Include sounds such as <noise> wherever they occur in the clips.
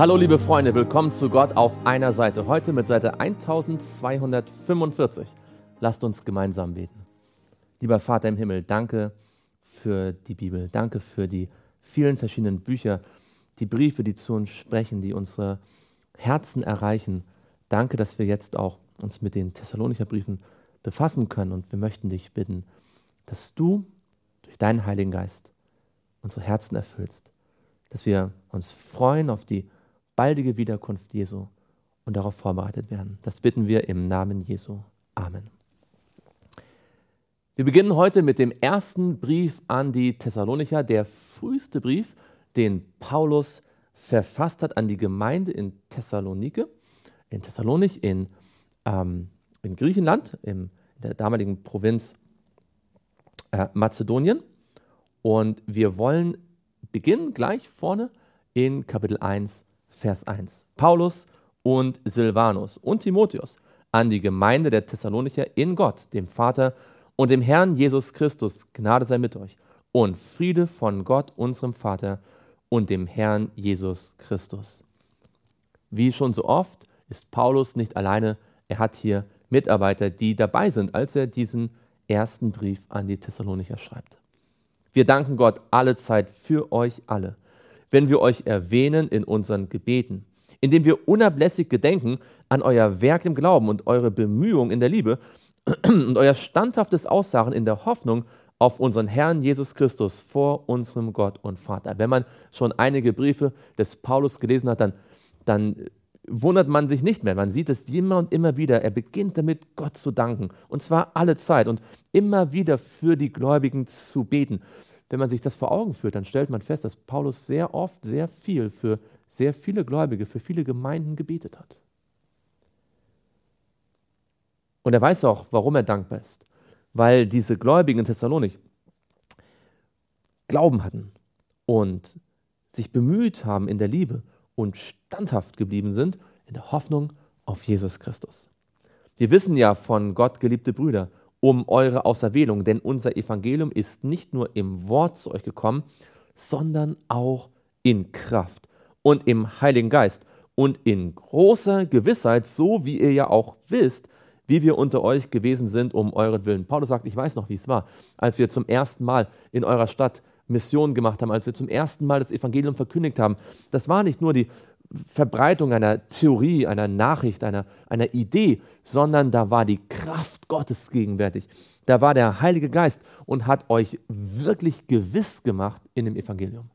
Hallo liebe Freunde, willkommen zu Gott auf einer Seite. Heute mit Seite 1245. Lasst uns gemeinsam beten. Lieber Vater im Himmel, danke für die Bibel. Danke für die vielen verschiedenen Bücher, die Briefe, die zu uns sprechen, die unsere Herzen erreichen. Danke, dass wir jetzt auch uns mit den Thessalonicher Briefen befassen können und wir möchten dich bitten, dass du durch deinen Heiligen Geist unsere Herzen erfüllst, dass wir uns freuen auf die baldige Wiederkunft Jesu und darauf vorbereitet werden. Das bitten wir im Namen Jesu. Amen. Wir beginnen heute mit dem ersten Brief an die Thessalonicher, der früheste Brief, den Paulus verfasst hat an die Gemeinde in Thessalonike, in Thessalonik, in, ähm, in Griechenland, in der damaligen Provinz äh, Mazedonien. Und wir wollen beginnen gleich vorne in Kapitel 1, Vers 1. Paulus und Silvanus und Timotheus an die Gemeinde der Thessalonicher in Gott, dem Vater und dem Herrn Jesus Christus, Gnade sei mit euch und Friede von Gott, unserem Vater und dem Herrn Jesus Christus. Wie schon so oft ist Paulus nicht alleine, er hat hier Mitarbeiter, die dabei sind, als er diesen ersten Brief an die Thessalonicher schreibt. Wir danken Gott alle Zeit für euch alle wenn wir euch erwähnen in unseren Gebeten, indem wir unablässig gedenken an euer Werk im Glauben und eure Bemühungen in der Liebe <clears throat> und euer standhaftes Aussagen in der Hoffnung auf unseren Herrn Jesus Christus vor unserem Gott und Vater. Wenn man schon einige Briefe des Paulus gelesen hat, dann, dann wundert man sich nicht mehr. Man sieht es immer und immer wieder. Er beginnt damit, Gott zu danken. Und zwar alle Zeit und immer wieder für die Gläubigen zu beten wenn man sich das vor Augen führt, dann stellt man fest, dass Paulus sehr oft sehr viel für sehr viele Gläubige, für viele Gemeinden gebetet hat. Und er weiß auch, warum er dankbar ist. Weil diese Gläubigen in Thessalonik Glauben hatten und sich bemüht haben in der Liebe und standhaft geblieben sind in der Hoffnung auf Jesus Christus. Wir wissen ja von Gott, geliebte Brüder, um eure Auserwählung, denn unser Evangelium ist nicht nur im Wort zu euch gekommen, sondern auch in Kraft und im Heiligen Geist und in großer Gewissheit, so wie ihr ja auch wisst, wie wir unter euch gewesen sind um euren Willen. Paulus sagt, ich weiß noch, wie es war, als wir zum ersten Mal in eurer Stadt Mission gemacht haben, als wir zum ersten Mal das Evangelium verkündigt haben. Das war nicht nur die Verbreitung einer Theorie, einer Nachricht, einer, einer Idee, sondern da war die Kraft Gottes gegenwärtig. Da war der Heilige Geist und hat euch wirklich gewiss gemacht in dem Evangelium.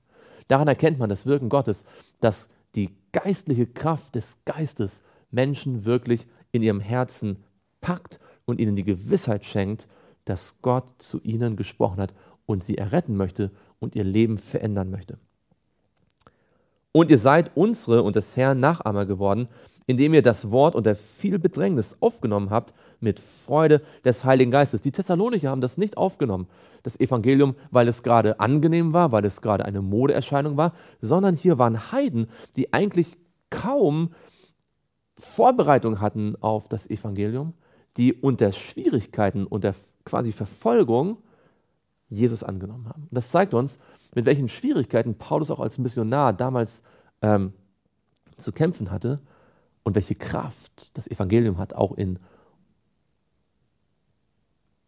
Daran erkennt man das Wirken Gottes, dass die geistliche Kraft des Geistes Menschen wirklich in ihrem Herzen packt und ihnen die Gewissheit schenkt, dass Gott zu ihnen gesprochen hat und sie erretten möchte und ihr Leben verändern möchte. Und ihr seid unsere und des Herrn Nachahmer geworden, indem ihr das Wort unter viel Bedrängnis aufgenommen habt mit Freude des Heiligen Geistes. Die Thessalonicher haben das nicht aufgenommen, das Evangelium, weil es gerade angenehm war, weil es gerade eine Modeerscheinung war, sondern hier waren Heiden, die eigentlich kaum Vorbereitung hatten auf das Evangelium, die unter Schwierigkeiten, unter quasi Verfolgung Jesus angenommen haben. Das zeigt uns, mit welchen Schwierigkeiten Paulus auch als Missionar damals ähm, zu kämpfen hatte und welche Kraft das Evangelium hat, auch in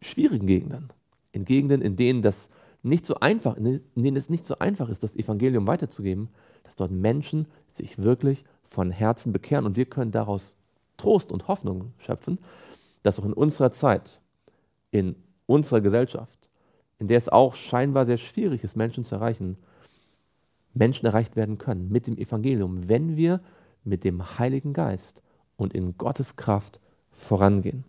schwierigen Gegenden, in Gegenden, in denen das nicht so einfach, in denen es nicht so einfach ist, das Evangelium weiterzugeben, dass dort Menschen sich wirklich von Herzen bekehren. Und wir können daraus Trost und Hoffnung schöpfen, dass auch in unserer Zeit, in unserer Gesellschaft in der es auch scheinbar sehr schwierig ist, Menschen zu erreichen, Menschen erreicht werden können mit dem Evangelium, wenn wir mit dem Heiligen Geist und in Gottes Kraft vorangehen.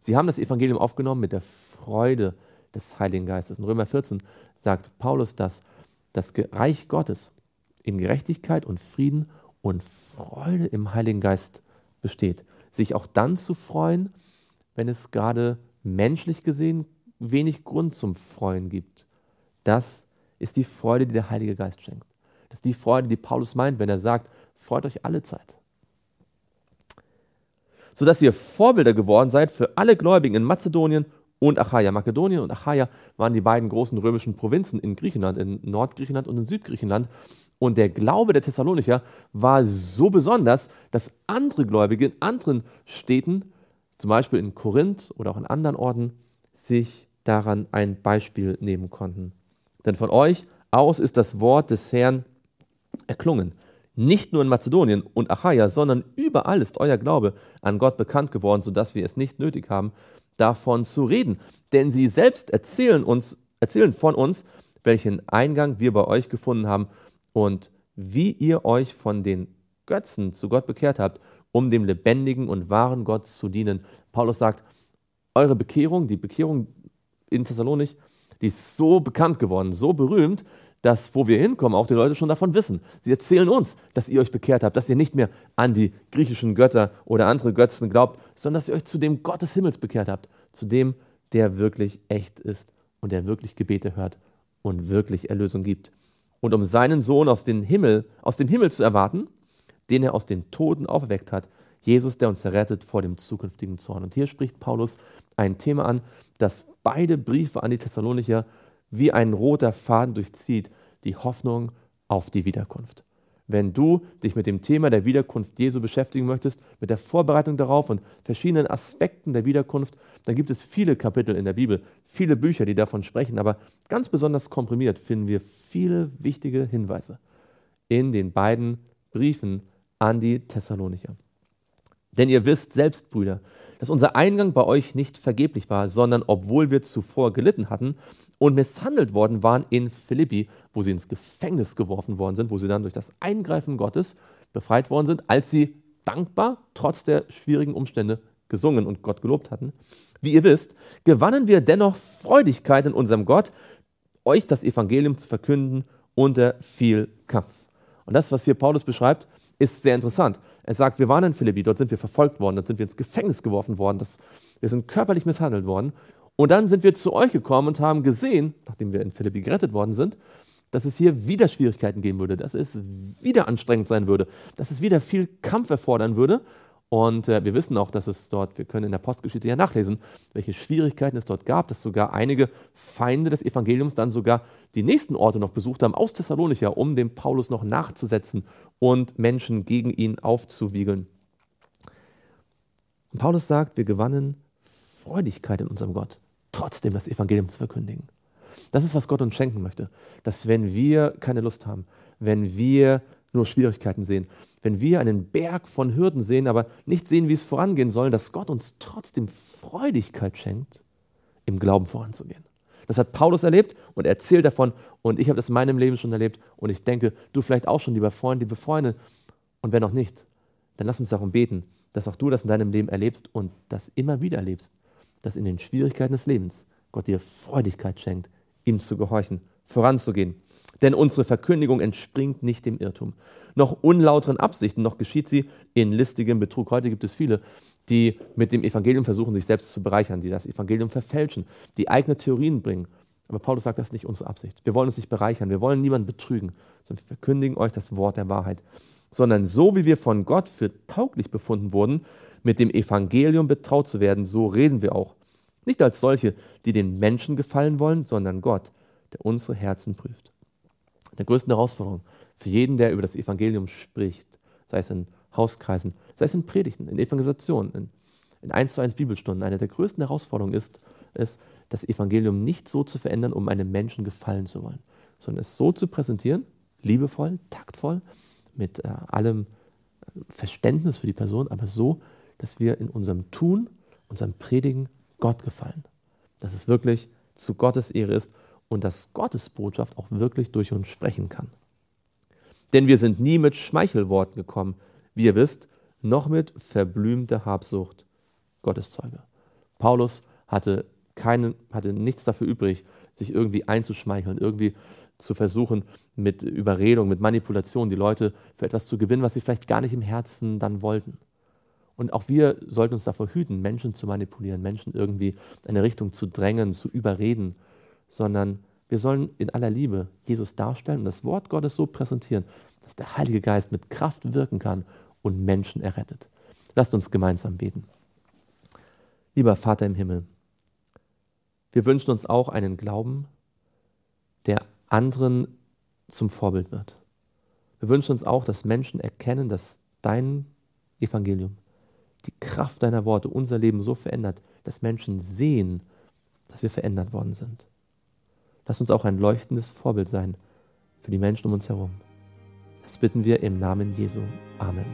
Sie haben das Evangelium aufgenommen mit der Freude des Heiligen Geistes. In Römer 14 sagt Paulus, dass das Reich Gottes in Gerechtigkeit und Frieden und Freude im Heiligen Geist besteht. Sich auch dann zu freuen, wenn es gerade menschlich gesehen wenig Grund zum Freuen gibt. Das ist die Freude, die der Heilige Geist schenkt. Das ist die Freude, die Paulus meint, wenn er sagt, freut euch alle Zeit. Sodass ihr Vorbilder geworden seid für alle Gläubigen in Mazedonien und Achaia. Makedonien und Achaia waren die beiden großen römischen Provinzen in Griechenland, in Nordgriechenland und in Südgriechenland. Und der Glaube der Thessalonicher war so besonders, dass andere Gläubige in anderen Städten, zum Beispiel in Korinth oder auch in anderen Orten, sich daran ein Beispiel nehmen konnten. Denn von euch aus ist das Wort des Herrn erklungen. Nicht nur in Mazedonien und Achaia, sondern überall ist euer Glaube an Gott bekannt geworden, sodass wir es nicht nötig haben, davon zu reden. Denn sie selbst erzählen, uns, erzählen von uns, welchen Eingang wir bei euch gefunden haben und wie ihr euch von den Götzen zu Gott bekehrt habt, um dem lebendigen und wahren Gott zu dienen. Paulus sagt, eure Bekehrung, die Bekehrung in Thessalonich, die ist so bekannt geworden, so berühmt, dass, wo wir hinkommen, auch die Leute schon davon wissen. Sie erzählen uns, dass ihr euch bekehrt habt, dass ihr nicht mehr an die griechischen Götter oder andere Götzen glaubt, sondern dass ihr euch zu dem Gott des Himmels bekehrt habt, zu dem, der wirklich echt ist und der wirklich Gebete hört und wirklich Erlösung gibt. Und um seinen Sohn aus dem Himmel, aus dem Himmel zu erwarten, den er aus den Toten auferweckt hat, Jesus, der uns errettet vor dem zukünftigen Zorn. Und hier spricht Paulus ein Thema an, das beide Briefe an die Thessalonicher wie ein roter Faden durchzieht, die Hoffnung auf die Wiederkunft. Wenn du dich mit dem Thema der Wiederkunft Jesu beschäftigen möchtest, mit der Vorbereitung darauf und verschiedenen Aspekten der Wiederkunft, dann gibt es viele Kapitel in der Bibel, viele Bücher, die davon sprechen, aber ganz besonders komprimiert finden wir viele wichtige Hinweise in den beiden Briefen an die Thessalonicher. Denn ihr wisst selbst, Brüder, dass unser Eingang bei euch nicht vergeblich war, sondern obwohl wir zuvor gelitten hatten und misshandelt worden waren in Philippi, wo sie ins Gefängnis geworfen worden sind, wo sie dann durch das Eingreifen Gottes befreit worden sind, als sie dankbar, trotz der schwierigen Umstände, gesungen und Gott gelobt hatten. Wie ihr wisst, gewannen wir dennoch Freudigkeit in unserem Gott, euch das Evangelium zu verkünden unter viel Kampf. Und das, was hier Paulus beschreibt, ist sehr interessant. Er sagt, wir waren in Philippi, dort sind wir verfolgt worden, dort sind wir ins Gefängnis geworfen worden, das, wir sind körperlich misshandelt worden. Und dann sind wir zu euch gekommen und haben gesehen, nachdem wir in Philippi gerettet worden sind, dass es hier wieder Schwierigkeiten geben würde, dass es wieder anstrengend sein würde, dass es wieder viel Kampf erfordern würde. Und äh, wir wissen auch, dass es dort, wir können in der Postgeschichte ja nachlesen, welche Schwierigkeiten es dort gab, dass sogar einige Feinde des Evangeliums dann sogar die nächsten Orte noch besucht haben aus Thessalonicher, um dem Paulus noch nachzusetzen und Menschen gegen ihn aufzuwiegeln. Und Paulus sagt, wir gewannen Freudigkeit in unserem Gott, trotzdem das Evangelium zu verkündigen. Das ist, was Gott uns schenken möchte, dass wenn wir keine Lust haben, wenn wir nur Schwierigkeiten sehen, wenn wir einen Berg von Hürden sehen, aber nicht sehen, wie es vorangehen soll, dass Gott uns trotzdem Freudigkeit schenkt, im Glauben voranzugehen. Das hat Paulus erlebt und er erzählt davon und ich habe das in meinem Leben schon erlebt und ich denke, du vielleicht auch schon, lieber Freund, liebe Freunde. Und wenn noch nicht, dann lass uns darum beten, dass auch du das in deinem Leben erlebst und das immer wieder erlebst, dass in den Schwierigkeiten des Lebens Gott dir Freudigkeit schenkt, ihm zu gehorchen, voranzugehen. Denn unsere Verkündigung entspringt nicht dem Irrtum, noch unlauteren Absichten, noch geschieht sie in listigem Betrug. Heute gibt es viele, die mit dem Evangelium versuchen, sich selbst zu bereichern, die das Evangelium verfälschen, die eigene Theorien bringen. Aber Paulus sagt, das ist nicht unsere Absicht. Wir wollen uns nicht bereichern, wir wollen niemanden betrügen, sondern wir verkündigen euch das Wort der Wahrheit. Sondern so wie wir von Gott für tauglich befunden wurden, mit dem Evangelium betraut zu werden, so reden wir auch. Nicht als solche, die den Menschen gefallen wollen, sondern Gott, der unsere Herzen prüft. Der größten Herausforderung für jeden, der über das Evangelium spricht, sei es in Hauskreisen, sei es in Predigten, in Evangelisationen, in, in 1 zu 1 Bibelstunden, eine der größten Herausforderungen ist, ist, das Evangelium nicht so zu verändern, um einem Menschen gefallen zu wollen, sondern es so zu präsentieren, liebevoll, taktvoll, mit äh, allem äh, Verständnis für die Person, aber so, dass wir in unserem Tun, unserem Predigen Gott gefallen. Dass es wirklich zu Gottes Ehre ist und dass Gottes Botschaft auch wirklich durch uns sprechen kann. Denn wir sind nie mit Schmeichelworten gekommen, wie ihr wisst, noch mit verblümter Habsucht Gottes Zeuge. Paulus hatte, keinen, hatte nichts dafür übrig, sich irgendwie einzuschmeicheln, irgendwie zu versuchen, mit Überredung, mit Manipulation die Leute für etwas zu gewinnen, was sie vielleicht gar nicht im Herzen dann wollten. Und auch wir sollten uns davor hüten, Menschen zu manipulieren, Menschen irgendwie in eine Richtung zu drängen, zu überreden, sondern wir sollen in aller Liebe Jesus darstellen und das Wort Gottes so präsentieren, dass der Heilige Geist mit Kraft wirken kann und Menschen errettet. Lasst uns gemeinsam beten. Lieber Vater im Himmel, wir wünschen uns auch einen Glauben, der anderen zum Vorbild wird. Wir wünschen uns auch, dass Menschen erkennen, dass dein Evangelium, die Kraft deiner Worte unser Leben so verändert, dass Menschen sehen, dass wir verändert worden sind. Lass uns auch ein leuchtendes Vorbild sein für die Menschen um uns herum. Das bitten wir im Namen Jesu. Amen.